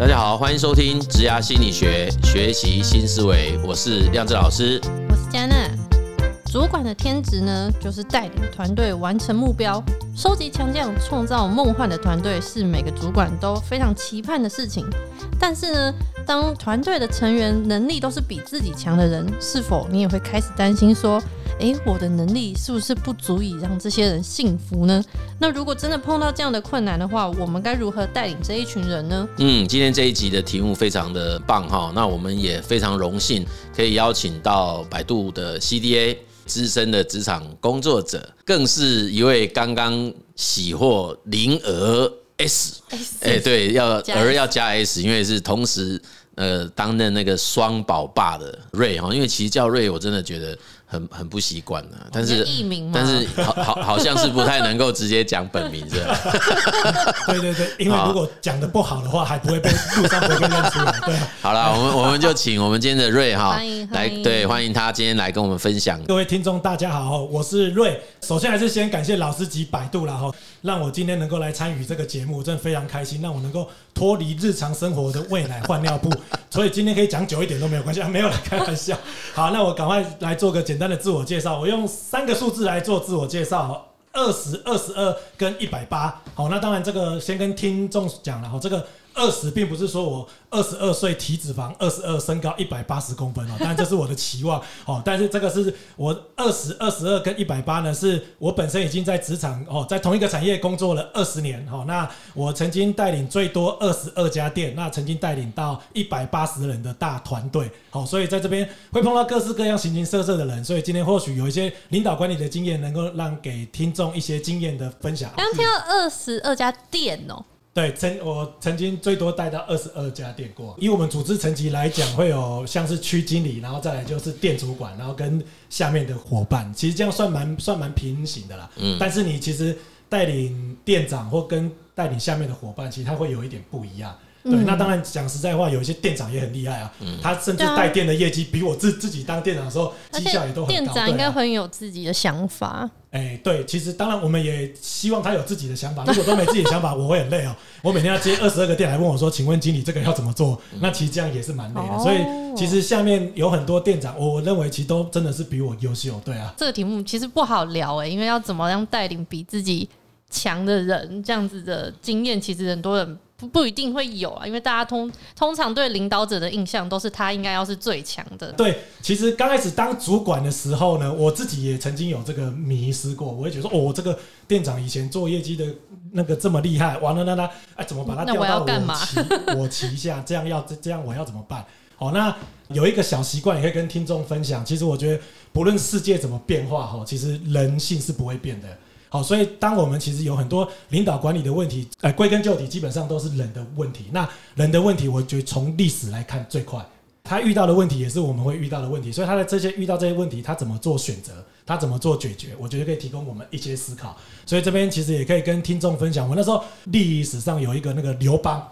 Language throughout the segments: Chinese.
大家好，欢迎收听职涯心理学，学习新思维。我是亮震老师，我是嘉娜。主管的天职呢，就是带领团队完成目标，收集强将，创造梦幻的团队，是每个主管都非常期盼的事情。但是呢，当团队的成员能力都是比自己强的人，是否你也会开始担心说，诶，我的能力是不是不足以让这些人幸福呢？那如果真的碰到这样的困难的话，我们该如何带领这一群人呢？嗯，今天这一集的题目非常的棒哈，那我们也非常荣幸可以邀请到百度的 CDA。资深的职场工作者，更是一位刚刚喜获零儿 S，哎，对，要儿要加 S，因为是同时呃担任那个双宝爸的瑞哈，因为其实叫瑞，我真的觉得。很很不习惯呢，但是但是好好好像是不太能够直接讲本名是吧？对对对，因为如果讲的不好的话，还不会被路上不会被认出来。对，好了，我们我们就请我们今天的瑞哈来对欢迎他今天来跟我们分享。各位听众大家好，我是瑞。首先还是先感谢老师及百度了哈，让我今天能够来参与这个节目，真的非常开心，让我能够脱离日常生活的喂奶换尿布，所以今天可以讲久一点都没有关系啊，没有来开玩笑。好，那我赶快来做个简单的自我介绍，我用三个数字来做自我介绍：二十二十二跟一百八。好，那当然这个先跟听众讲了哈，这个。二十并不是说我二十二岁体脂肪二十二身高一百八十公分哦，但这是我的期望哦。但是这个是我二十二十二跟一百八呢，是我本身已经在职场哦，在同一个产业工作了二十年哦。那我曾经带领最多二十二家店，那曾经带领到一百八十人的大团队哦。所以在这边会碰到各式各样形形色色的人，所以今天或许有一些领导管理的经验，能够让给听众一些经验的分享。刚听到二十二家店哦。对，曾我曾经最多带到二十二家店过。以我们组织层级来讲，会有像是区经理，然后再来就是店主管，然后跟下面的伙伴，其实这样算蛮算蛮平行的啦。嗯。但是你其实带领店长或跟带领下面的伙伴，其实他会有一点不一样。对，那当然讲实在话，有一些店长也很厉害啊。嗯。他甚至带店的业绩比我自自己当店长的时候绩效也都很高。店长应该很有自己的想法。哎、欸，对，其实当然我们也希望他有自己的想法。如果都没自己的想法，我会很累哦。我每天要接二十二个店来问我说：“请问经理，这个要怎么做？”那其实这样也是蛮累的。所以其实下面有很多店长，我认为其实都真的是比我优秀。对啊，这个题目其实不好聊哎，因为要怎么样带领比自己强的人，这样子的经验，其实很多人。不不一定会有啊，因为大家通通常对领导者的印象都是他应该要是最强的。对，其实刚开始当主管的时候呢，我自己也曾经有这个迷失过，我会觉得说，哦，这个店长以前做业绩的那个这么厉害，完了那他哎怎么把他调到我旗我旗下？这样要这样我要怎么办？好，那有一个小习惯也可以跟听众分享。其实我觉得不论世界怎么变化哈，其实人性是不会变的。好，所以当我们其实有很多领导管理的问题，呃，归根究底，基本上都是人的问题。那人的问题，我觉得从历史来看最快，他遇到的问题也是我们会遇到的问题。所以他的这些遇到这些问题，他怎么做选择，他怎么做解决，我觉得可以提供我们一些思考。所以这边其实也可以跟听众分享，我那时候历史上有一个那个刘邦，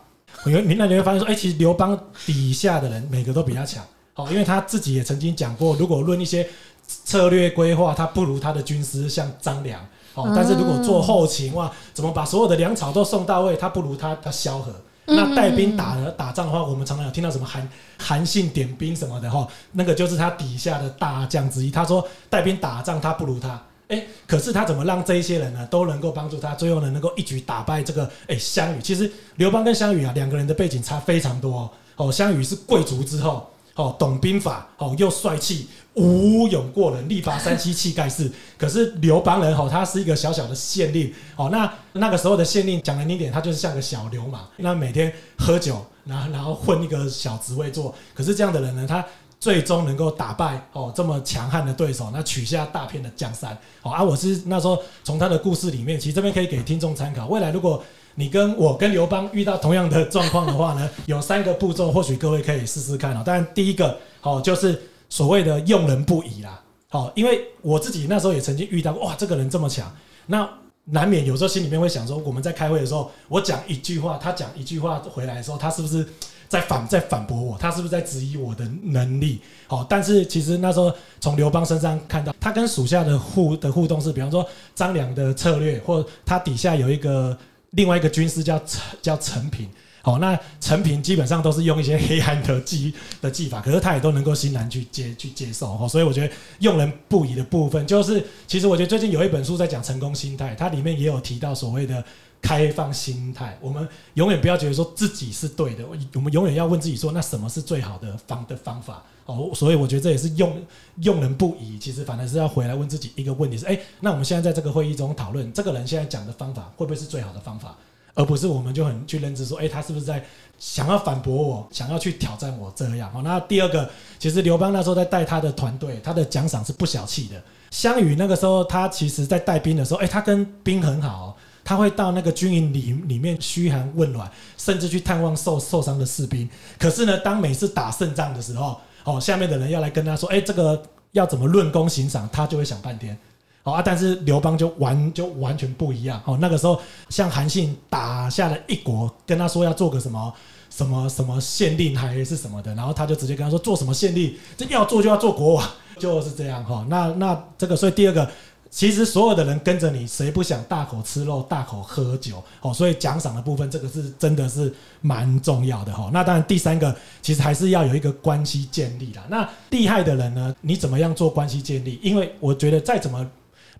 有你那你会发现说，哎，其实刘邦底下的人每个都比他强。好，因为他自己也曾经讲过，如果论一些策略规划，他不如他的军师像张良。哦，但是如果做后勤哇，怎么把所有的粮草都送到位？他不如他他萧何。那带兵打打仗的话，我们常常有听到什么韩韩信点兵什么的哈，那个就是他底下的大将之一。他说带兵打仗他不如他，哎，可是他怎么让这一些人呢都能够帮助他，最后呢能够一举打败这个哎项羽？其实刘邦跟项羽啊两个人的背景差非常多哦哦。项羽是贵族之后。哦，懂兵法，哦，又帅气，武勇过人，力拔山兮气盖世。可是刘邦人，哦，他是一个小小的县令，哦，那那个时候的县令讲难听点，他就是像个小流氓，那每天喝酒，然后然后混一个小职位做。可是这样的人呢，他最终能够打败哦这么强悍的对手，那取下大片的江山。哦啊，我是那时候从他的故事里面，其实这边可以给听众参考。未来如果你跟我跟刘邦遇到同样的状况的话呢，有三个步骤，或许各位可以试试看哦。当然，第一个好就是所谓的用人不疑啦。好，因为我自己那时候也曾经遇到过，哇，这个人这么强，那难免有时候心里面会想说，我们在开会的时候，我讲一句话，他讲一句话回来的时候，他是不是在反在反驳我？他是不是在质疑我的能力？好，但是其实那时候从刘邦身上看到，他跟属下的互的互动是，比方说张良的策略，或他底下有一个。另外一个军师叫陈叫陈平，好，那陈平基本上都是用一些黑暗的技的技法，可是他也都能够欣然去接去接受哦。所以我觉得用人不疑的部分，就是其实我觉得最近有一本书在讲成功心态，它里面也有提到所谓的开放心态。我们永远不要觉得说自己是对的，我们永远要问自己说，那什么是最好的方的方法？哦，所以我觉得这也是用用人不疑，其实反而是要回来问自己一个问题：是哎，那我们现在在这个会议中讨论，这个人现在讲的方法会不会是最好的方法？而不是我们就很去认知说，哎，他是不是在想要反驳我，想要去挑战我这样？哦，那第二个，其实刘邦那时候在带他的团队，他的奖赏是不小气的。项羽那个时候，他其实在带兵的时候，哎，他跟兵很好，他会到那个军营里里面嘘寒问暖，甚至去探望受受伤的士兵。可是呢，当每次打胜仗的时候，哦，下面的人要来跟他说，哎，这个要怎么论功行赏，他就会想半天。好啊！但是刘邦就完就完全不一样哦。那个时候，像韩信打下了一国，跟他说要做个什么什么什么县令还是什么的，然后他就直接跟他说做什么县令，这要做就要做国王，就是这样哈。那那这个，所以第二个，其实所有的人跟着你，谁不想大口吃肉、大口喝酒？哦，所以奖赏的部分，这个是真的是蛮重要的哈。那当然，第三个其实还是要有一个关系建立啦。那厉害的人呢，你怎么样做关系建立？因为我觉得再怎么。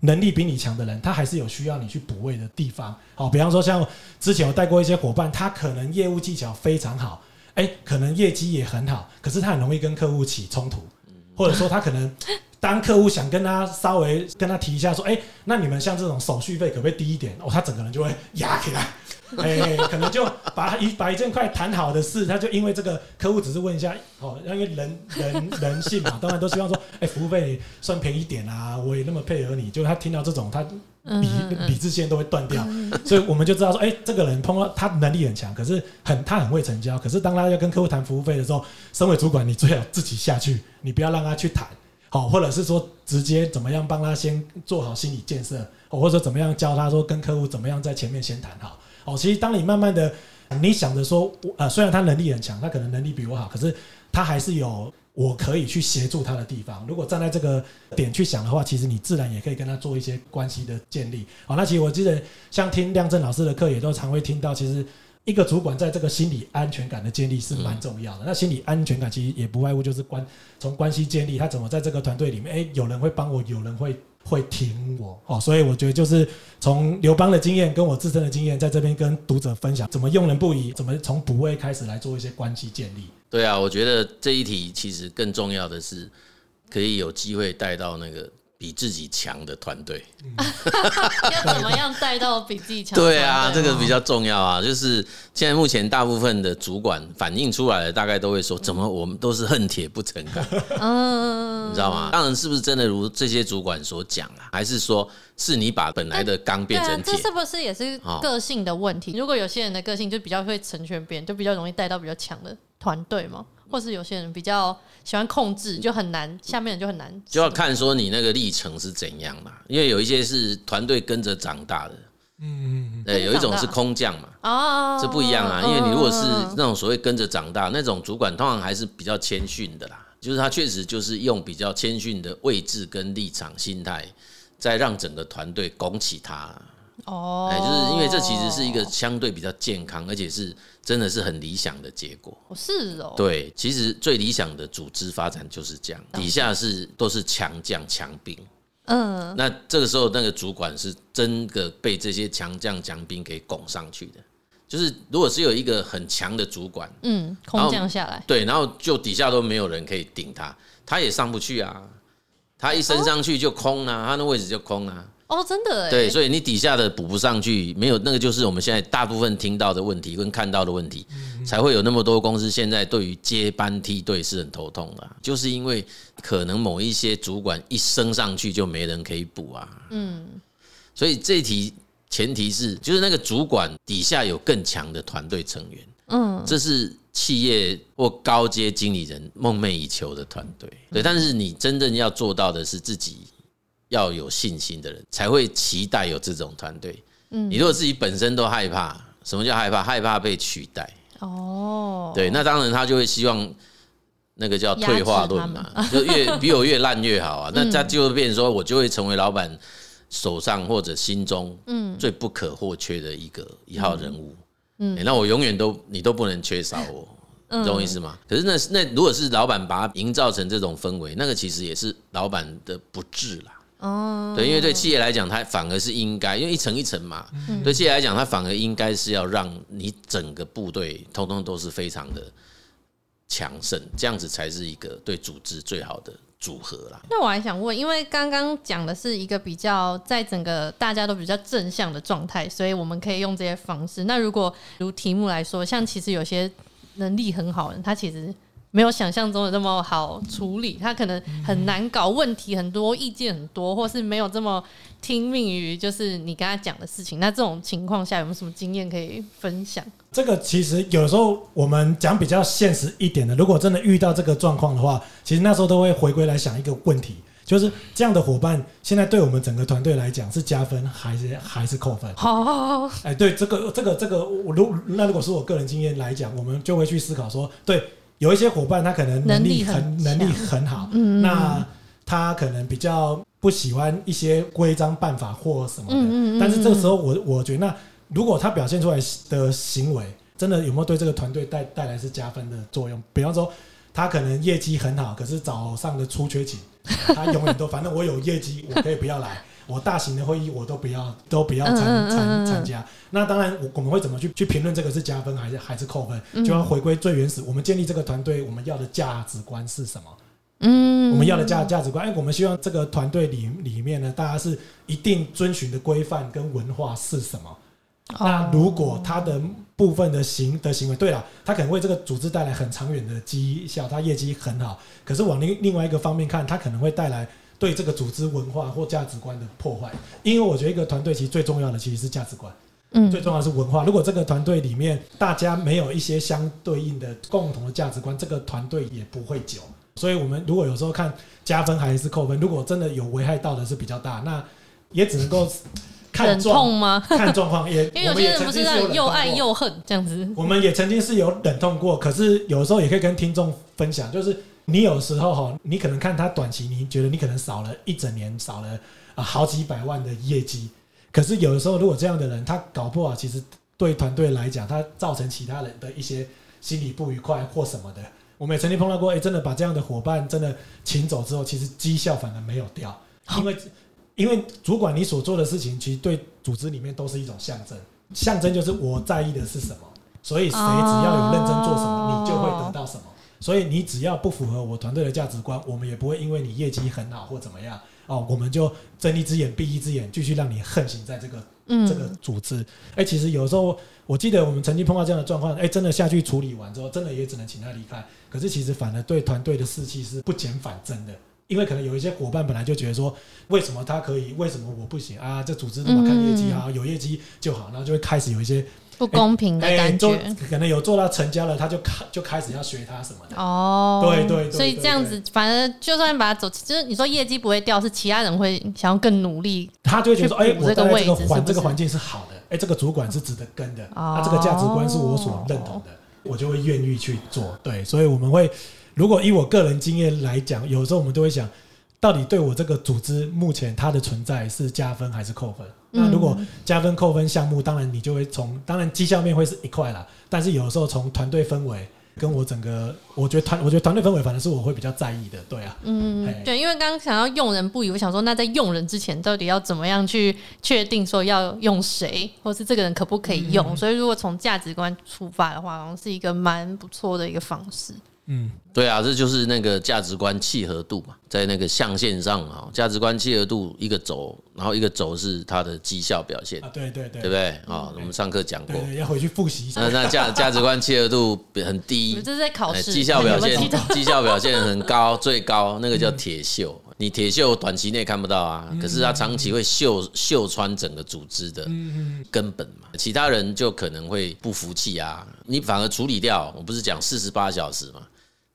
能力比你强的人，他还是有需要你去补位的地方。好，比方说像之前我带过一些伙伴，他可能业务技巧非常好，诶，可能业绩也很好，可是他很容易跟客户起冲突，或者说他可能当客户想跟他稍微跟他提一下说，诶，那你们像这种手续费可不可以低一点？哦，他整个人就会压起来。哎、欸，可能就把一把一件快谈好的事，他就因为这个客户只是问一下哦，因为人人人性嘛，当然都希望说，哎、欸，服务费算便宜一点啊，我也那么配合你，就他听到这种，他理理智线都会断掉，所以我们就知道说，哎、欸，这个人碰到他能力很强，可是很他很会成交，可是当他要跟客户谈服务费的时候，身为主管，你最好自己下去，你不要让他去谈，好，或者是说直接怎么样帮他先做好心理建设，或者说怎么样教他说跟客户怎么样在前面先谈好。哦，其实当你慢慢的，你想着说，呃，虽然他能力很强，他可能能力比我好，可是他还是有我可以去协助他的地方。如果站在这个点去想的话，其实你自然也可以跟他做一些关系的建立。好，那其实我记得像听亮正老师的课，也都常会听到，其实一个主管在这个心理安全感的建立是蛮重要的。那心理安全感其实也不外乎就是关从关系建立，他怎么在这个团队里面，诶，有人会帮我，有人会。会听我哦，所以我觉得就是从刘邦的经验跟我自身的经验，在这边跟读者分享怎么用人不疑，怎么从补位开始来做一些关系建立。对啊，我觉得这一题其实更重要的是，可以有机会带到那个。比自己强的团队，要怎么样带到比自己强？对啊，这个比较重要啊。就是现在目前大部分的主管反映出来的，大概都会说：怎么我们都是恨铁不成钢？嗯，你知道吗？当然是不是真的如这些主管所讲啊？还是说是你把本来的钢变成铁？这是不是也是个性的问题？如果有些人的个性就比较会成全别人，就比较容易带到比较强的团队嘛？或是有些人比较喜欢控制，就很难，下面人就很难。就要看说你那个历程是怎样嘛，因为有一些是团队跟着长大的，嗯，对，有一种是空降嘛，哦，这不一样啊。因为你如果是那种所谓跟着长大那种主管，通常还是比较谦逊的啦，就是他确实就是用比较谦逊的位置跟立场、心态，在让整个团队拱起他。哦，哎，就是因为这其实是一个相对比较健康，而且是真的是很理想的结果。是哦，对，其实最理想的组织发展就是这样，底下是都是强将强兵。嗯，那这个时候那个主管是真的被这些强将强兵给拱上去的。就是如果是有一个很强的主管，嗯，空降下来，对，然后就底下都没有人可以顶他，他也上不去啊。他一升上去就空啊，他那位置就空啊。哦，真的哎。对，所以你底下的补不上去，没有那个，就是我们现在大部分听到的问题跟看到的问题，才会有那么多公司现在对于接班梯队是很头痛的，就是因为可能某一些主管一升上去就没人可以补啊。嗯，所以这题前提是，就是那个主管底下有更强的团队成员。嗯，这是企业或高阶经理人梦寐以求的团队。对，但是你真正要做到的是自己。要有信心的人才会期待有这种团队。嗯，你如果自己本身都害怕，什么叫害怕？害怕被取代。哦，对，那当然他就会希望那个叫退化论嘛，就越比我越烂越好啊。那他就会变成说，我就会成为老板手上或者心中嗯最不可或缺的一个一号人物。嗯，欸、那我永远都你都不能缺少我，嗯、懂我意思吗？可是那那如果是老板把它营造成这种氛围，那个其实也是老板的不智啦。哦，对，因为对企业来讲，它反而是应该，因为一层一层嘛，嗯、对企业来讲，它反而应该是要让你整个部队通通都是非常的强盛，这样子才是一个对组织最好的组合啦。那我还想问，因为刚刚讲的是一个比较在整个大家都比较正向的状态，所以我们可以用这些方式。那如果如题目来说，像其实有些能力很好的人，他其实。没有想象中的那么好处理，他可能很难搞，问题很多，意见很多，或是没有这么听命于就是你跟他讲的事情。那这种情况下有没有什么经验可以分享？这个其实有时候我们讲比较现实一点的，如果真的遇到这个状况的话，其实那时候都会回归来想一个问题，就是这样的伙伴现在对我们整个团队来讲是加分还是 还是扣分？好，好，好，哎，对，这个这个这个，我如那如果是我个人经验来讲，我们就会去思考说，对。有一些伙伴，他可能能力很能力很好，嗯，那他可能比较不喜欢一些规章办法或什么的，嗯，但是这个时候我，我我觉得，那如果他表现出来的行为，真的有没有对这个团队带带来是加分的作用？比方说，他可能业绩很好，可是早上的出缺勤，他永远都 反正我有业绩，我可以不要来。我大型的会议我都不要，都不要参参参加。那当然，我我们会怎么去去评论这个是加分还是还是扣分？就要回归最原始，我们建立这个团队，我们要的价值观是什么？嗯，我们要的价价值观，哎，我们希望这个团队里里面呢，大家是一定遵循的规范跟文化是什么？那如果他的部分的行的行为，对了，他可能为这个组织带来很长远的绩效，他业绩很好，可是往另另外一个方面看，他可能会带来。对这个组织文化或价值观的破坏，因为我觉得一个团队其实最重要的其实是价值观，嗯，最重要的是文化。如果这个团队里面大家没有一些相对应的共同的价值观，这个团队也不会久。所以，我们如果有时候看加分还是扣分，如果真的有危害到的是比较大，那也只能够 看状况吗？看状况也，因为有些人不是让又爱又恨这样子。我们也曾经是有忍痛过，可是有时候也可以跟听众分享，就是。你有时候哈，你可能看他短期，你觉得你可能少了一整年，少了啊好几百万的业绩。可是有的时候，如果这样的人，他搞不好，其实对团队来讲，他造成其他人的一些心理不愉快或什么的。我们也曾经碰到过，哎，真的把这样的伙伴真的请走之后，其实绩效反而没有掉，因为因为主管你所做的事情，其实对组织里面都是一种象征，象征就是我在意的是什么，所以谁只要有认真做什么，你就会得到什么。所以你只要不符合我团队的价值观，我们也不会因为你业绩很好或怎么样哦，我们就睁一只眼闭一只眼，继续让你横行在这个这个组织。哎，其实有时候我记得我们曾经碰到这样的状况，哎，真的下去处理完之后，真的也只能请他离开。可是其实反而对团队的士气是不减反增的，因为可能有一些伙伴本来就觉得说，为什么他可以，为什么我不行啊？这组织怎么看业绩啊，有业绩就好，然后就会开始有一些。不公平的感觉，欸欸、可能有做到成交了，他就开就开始要学他什么的。哦，对对，对，对，所以这样子，反正就算把他走，就是你说业绩不会掉，是其他人会想要更努力，他就会觉得说，哎、欸，我在这个环这个环境是好的，哎、欸，这个主管是值得跟的，他、哦。啊、这个价值观是我所认同的，我就会愿意去做。对，所以我们会，如果以我个人经验来讲，有时候我们都会想。到底对我这个组织目前它的存在是加分还是扣分？那如果加分扣分项目，当然你就会从当然绩效面会是一块啦，但是有时候从团队氛围跟我整个，我觉得团我觉得团队氛围反正是我会比较在意的，对啊，嗯，对，因为刚刚想要用人不疑，我想说那在用人之前到底要怎么样去确定说要用谁，或是这个人可不可以用？所以如果从价值观出发的话，好像是一个蛮不错的一个方式。嗯，对啊，这就是那个价值观契合度嘛，在那个象限上啊，价值观契合度一个轴，然后一个轴是它的绩效表现啊，对对对，对不对啊？我们上课讲过，要回去复习一下。那那价价值观契合度很低，这是在考试，绩效表现绩效表现很高，最高那个叫铁锈。你铁锈短期内看不到啊，可是它长期会锈锈穿整个组织的根本嘛，其他人就可能会不服气啊，你反而处理掉。我不是讲四十八小时嘛。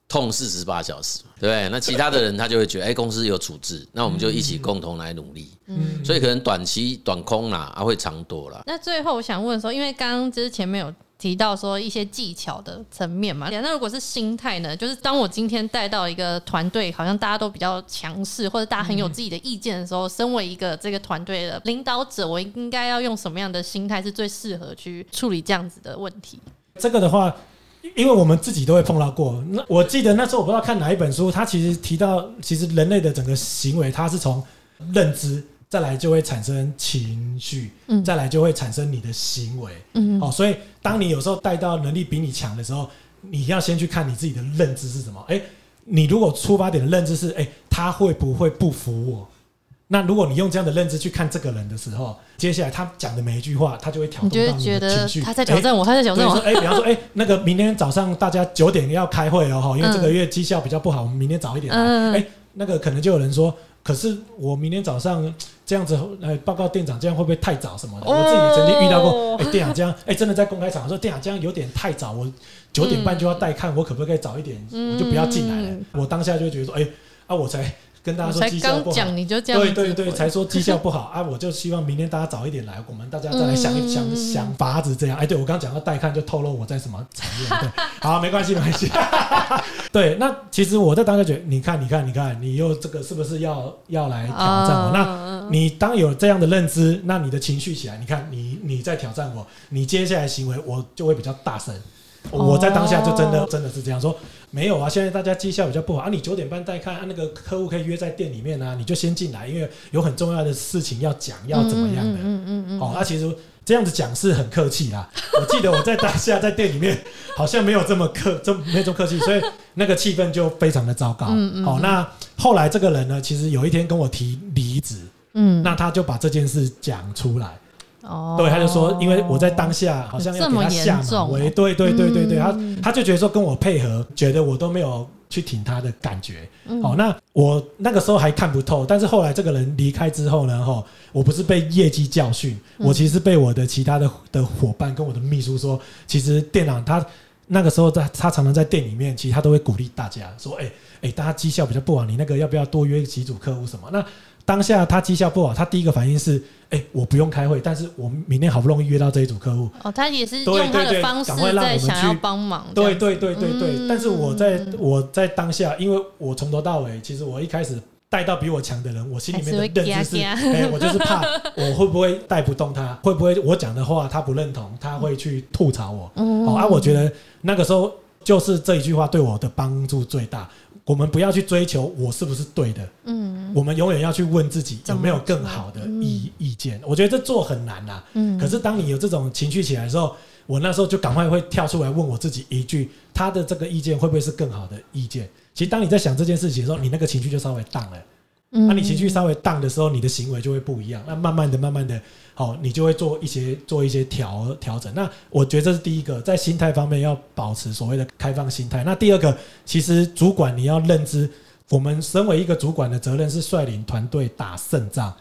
痛四十八小时，对不对？那其他的人他就会觉得，哎，公司有处置，那我们就一起共同来努力。嗯，所以可能短期短空啦，啊会长多啦。那最后我想问说，因为刚刚就是前面有提到说一些技巧的层面嘛。那如果是心态呢？就是当我今天带到一个团队，好像大家都比较强势，或者大家很有自己的意见的时候，身为一个这个团队的领导者，我应该要用什么样的心态是最适合去处理这样子的问题？这个的话，因为我们自己都会碰到过。那我记得那时候我不知道看哪一本书，他其实提到，其实人类的整个行为，它是从认知。再来就会产生情绪，嗯，再来就会产生你的行为，嗯，好，所以当你有时候带到能力比你强的时候，你要先去看你自己的认知是什么。哎，你如果出发点的认知是，哎，他会不会不服我？那如果你用这样的认知去看这个人的时候，接下来他讲的每一句话，他就会挑动到你的情绪。他在挑战我，他在挑战我。哎，比方说，哎，那个明天早上大家九点要开会哦，因为这个月绩效比较不好，我们明天早一点来。哎，那个可能就有人说。可是我明天早上这样子来报告店长，这样会不会太早什么的？我自己曾经遇到过，哎，店长这样，哎，真的在公开场合说店长这样有点太早，我九点半就要带看，我可不可以早一点？我就不要进来了。我当下就觉得说，哎，啊，我才。跟大家说绩效不好，对对对，才说绩效不好 啊！我就希望明天大家早一点来，我们大家再来想一想想法子这样。哎，对我刚刚讲到带看，就透露我在什么产业。对，好，没关系，没关系。对，那其实我在当下觉得，你看，你看，你看，你又这个是不是要要来挑战我？那你当有这样的认知，那你的情绪起来，你看你你在挑战我，你接下来行为我就会比较大声。我在当下就真的真的是这样说。没有啊，现在大家绩效比较不好啊。你九点半带看啊，那个客户可以约在店里面啊，你就先进来，因为有很重要的事情要讲，要怎么样的？嗯嗯嗯嗯。好，那其实这样子讲是很客气啦。我记得我在当下在店里面 好像没有这么客，这没这么客气，所以那个气氛就非常的糟糕。嗯嗯。好，那后来这个人呢，其实有一天跟我提离职，嗯，那他就把这件事讲出来。哦，对，他就说，因为我在当下好像要给他下马威，对对对对对，他他就觉得说跟我配合，觉得我都没有去挺他的感觉。好，那我那个时候还看不透，但是后来这个人离开之后呢，哈，我不是被业绩教训，我其实被我的其他的的伙伴跟我的秘书说，其实店长他那个时候在，他常常在店里面，其实他都会鼓励大家说，哎哎，大家绩效比较不好，你那个要不要多约几组客户什么？那当下他绩效不好，他第一个反应是：哎，我不用开会，但是我明天好不容易约到这一组客户。哦，他也是用他的方式在想要帮忙。对对对对对。但是我在我在当下，因为我从头到尾，其实我一开始带到比我强的人，我心里面的认知是：哎，我就是怕 我会不会带不动他，会不会我讲的话他不认同，他会去吐槽我。哦，啊，我觉得那个时候就是这一句话对我的帮助最大。我们不要去追求我是不是对的，嗯，我们永远要去问自己有没有更好的意意见。我觉得这做很难呐，嗯，可是当你有这种情绪起来的时候，我那时候就赶快会跳出来问我自己一句：他的这个意见会不会是更好的意见？其实当你在想这件事情的时候，你那个情绪就稍微荡了。那你情绪稍微荡的时候，你的行为就会不一样。那慢慢的、慢慢的，好，你就会做一些做一些调调整。那我觉得这是第一个，在心态方面要保持所谓的开放心态。那第二个，其实主管你要认知，我们身为一个主管的责任是率领团队打胜仗。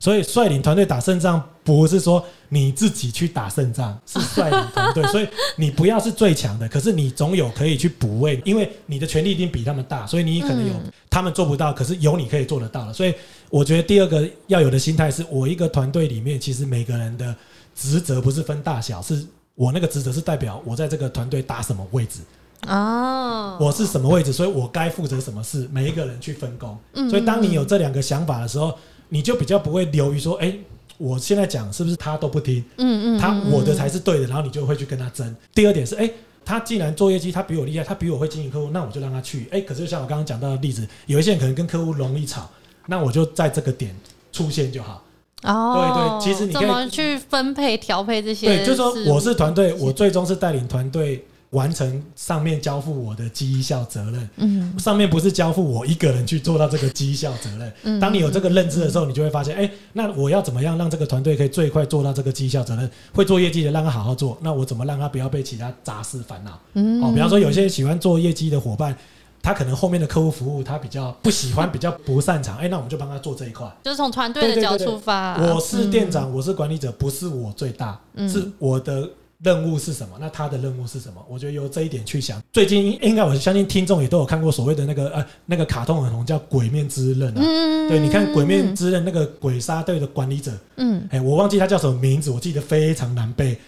所以率领团队打胜仗，不是说你自己去打胜仗，是率领团队。所以你不要是最强的，可是你总有可以去补位，因为你的权力一定比他们大，所以你可能有他们做不到，可是有你可以做得到的。所以我觉得第二个要有的心态是，我一个团队里面，其实每个人的职责不是分大小，是我那个职责是代表我在这个团队打什么位置哦，我是什么位置，所以我该负责什么事，每一个人去分工。所以当你有这两个想法的时候。你就比较不会流于说，哎，我现在讲是不是他都不听？嗯嗯，他我的才是对的，然后你就会去跟他争。第二点是，哎，他既然做业绩，他比我厉害，他比我会经营客户，那我就让他去。哎，可是像我刚刚讲到的例子，有一些人可能跟客户容易吵，那我就在这个点出现就好。哦，对对，其实你可以怎么去分配调配这些？对，就是说我是团队，我最终是带领团队。完成上面交付我的绩效责任，嗯，上面不是交付我一个人去做到这个绩效责任。嗯，当你有这个认知的时候，你就会发现，哎，那我要怎么样让这个团队可以最快做到这个绩效责任？会做业绩的让他好好做，那我怎么让他不要被其他杂事烦恼？嗯，哦，比方说有些喜欢做业绩的伙伴，他可能后面的客户服务他比较不喜欢，比较不擅长，哎，那我们就帮他做这一块，就是从团队的角度出发。我是店长，我是管理者，不是我最大，是我的。任务是什么？那他的任务是什么？我觉得由这一点去想。最近应该我相信听众也都有看过所谓的那个呃那个卡通很红叫《鬼面之刃》啊。嗯。对，你看《鬼面之刃》那个鬼杀队的管理者，嗯，哎，我忘记他叫什么名字，我记得非常难背，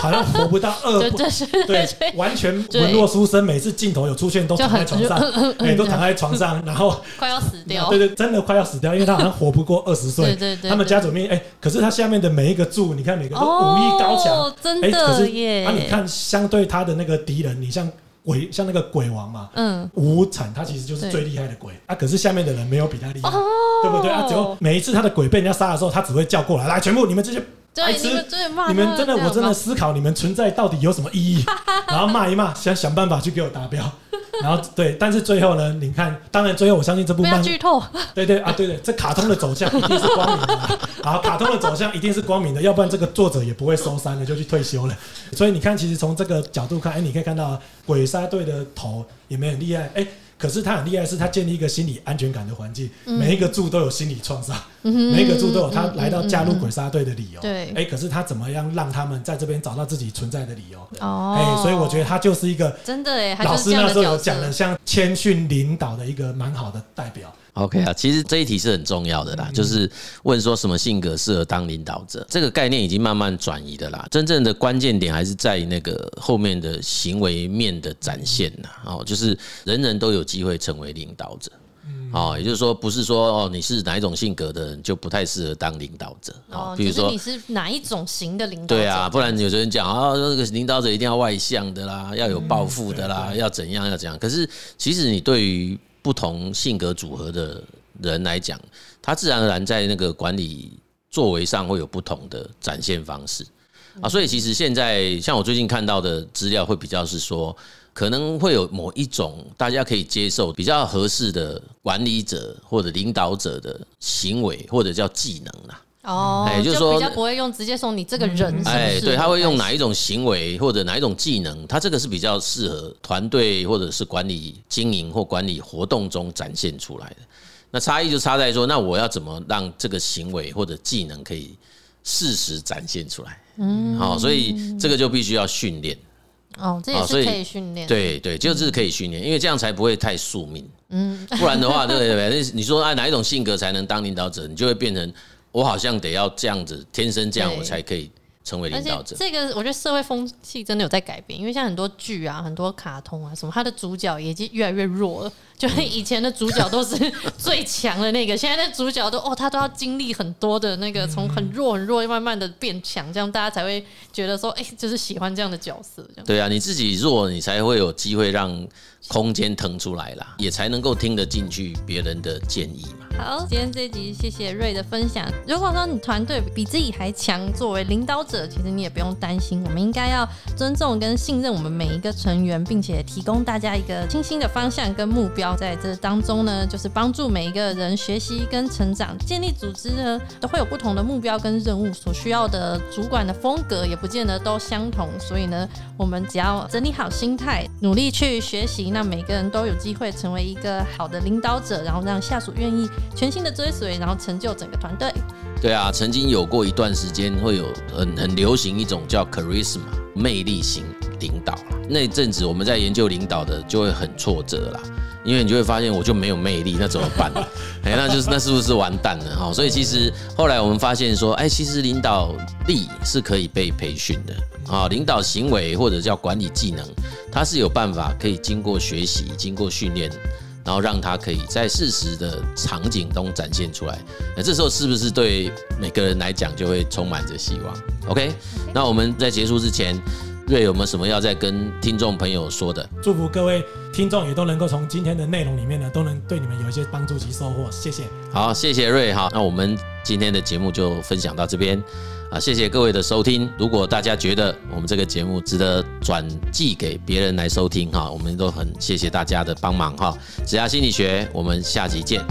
好像活不到二。对，完全文弱书生，每次镜头有出现都躺在床上，哎，都躺在床上，然后快要死掉。对对，真的快要死掉，因为他好像活不过二十岁。对对对。他们家族面哎，可是他下面的每一个柱，你看每个都武艺高强，真的。可是耶啊，你看，相对他的那个敌人，你像鬼，像那个鬼王嘛，嗯，无惨，他其实就是最厉害的鬼啊。可是下面的人没有比他厉害，对不对啊？只有每一次他的鬼被人家杀的时候，他只会叫过来，来，全部你们这些白痴，你们真的，我真的思考你们存在到底有什么意义，然后骂一骂，想想办法去给我达标。然后对，但是最后呢？你看，当然最后我相信这部漫剧透，对对啊，对对，这卡通的走向一定是光明的。好，卡通的走向一定是光明的，要不然这个作者也不会收山了，就去退休了。所以你看，其实从这个角度看，哎，你可以看到鬼杀队的头也没很厉害，哎。可是他很厉害，是他建立一个心理安全感的环境，每一个柱都有心理创伤，每一个柱都有他来到加入鬼杀队的理由。对，哎，可是他怎么样让他们在这边找到自己存在的理由？哦，哎，所以我觉得他就是一个真的哎，老师那时候有讲的像谦逊领导的一个蛮好的代表。OK 啊，其实这一题是很重要的啦，就是问说什么性格适合当领导者，这个概念已经慢慢转移的啦。真正的关键点还是在那个后面的行为面的展现呐。哦，就是人人都有机会成为领导者。哦，也就是说，不是说哦，你是哪一种性格的人就不太适合当领导者。哦，比如说你是哪一种型的领导者？对啊，不然有些人讲啊，那个领导者一定要外向的啦，要有抱负的啦，要怎样要怎样。可是其实你对于不同性格组合的人来讲，他自然而然在那个管理作为上会有不同的展现方式啊。所以其实现在像我最近看到的资料，会比较是说，可能会有某一种大家可以接受、比较合适的管理者或者领导者的行为，或者叫技能啦。哦，哎，就是说比较不会用直接说你这个人，哎，对，他会用哪一种行为或者哪一种技能，他这个是比较适合团队或者是管理经营或管理活动中展现出来的。那差异就差在说，那我要怎么让这个行为或者技能可以适时展现出来？嗯，好，所以这个就必须要训练。哦，这也是可以训练。对对，就是可以训练，因为这样才不会太宿命。嗯，不然的话，对对对，那你说啊，哪一种性格才能当领导者？你就会变成。我好像得要这样子，天生这样，我才可以成为领导者。这个我觉得社会风气真的有在改变，因为像很多剧啊、很多卡通啊什么，它的主角也已经越来越弱了。就是以前的主角都是 最强的那个，现在的主角都哦，他都要经历很多的那个，从很弱很弱，慢慢的变强，这样大家才会觉得说，哎，就是喜欢这样的角色。这样对啊，你自己弱，你才会有机会让空间腾出来啦，也才能够听得进去别人的建议嘛。好，今天这一集谢谢瑞的分享。如果说你团队比自己还强，作为领导者，其实你也不用担心。我们应该要尊重跟信任我们每一个成员，并且提供大家一个清晰的方向跟目标。在这当中呢，就是帮助每一个人学习跟成长。建立组织呢，都会有不同的目标跟任务，所需要的主管的风格也不见得都相同。所以呢，我们只要整理好心态，努力去学习，那每个人都有机会成为一个好的领导者，然后让下属愿意全心的追随，然后成就整个团队。对啊，曾经有过一段时间，会有很很流行一种叫 charisma 魅力型领导。那阵子我们在研究领导的，就会很挫折啦。因为你就会发现，我就没有魅力，那怎么办？哎，那就是那是不是完蛋了哈？所以其实后来我们发现说，哎，其实领导力是可以被培训的啊，领导行为或者叫管理技能，它是有办法可以经过学习、经过训练，然后让它可以在适时的场景中展现出来。那这时候是不是对每个人来讲就会充满着希望？OK，那我们在结束之前。瑞有没有什么要再跟听众朋友说的？祝福各位听众也都能够从今天的内容里面呢，都能对你们有一些帮助及收获。谢谢。好，谢谢瑞哈。那我们今天的节目就分享到这边啊，谢谢各位的收听。如果大家觉得我们这个节目值得转寄给别人来收听哈，我们都很谢谢大家的帮忙哈。只要心理学，我们下集见。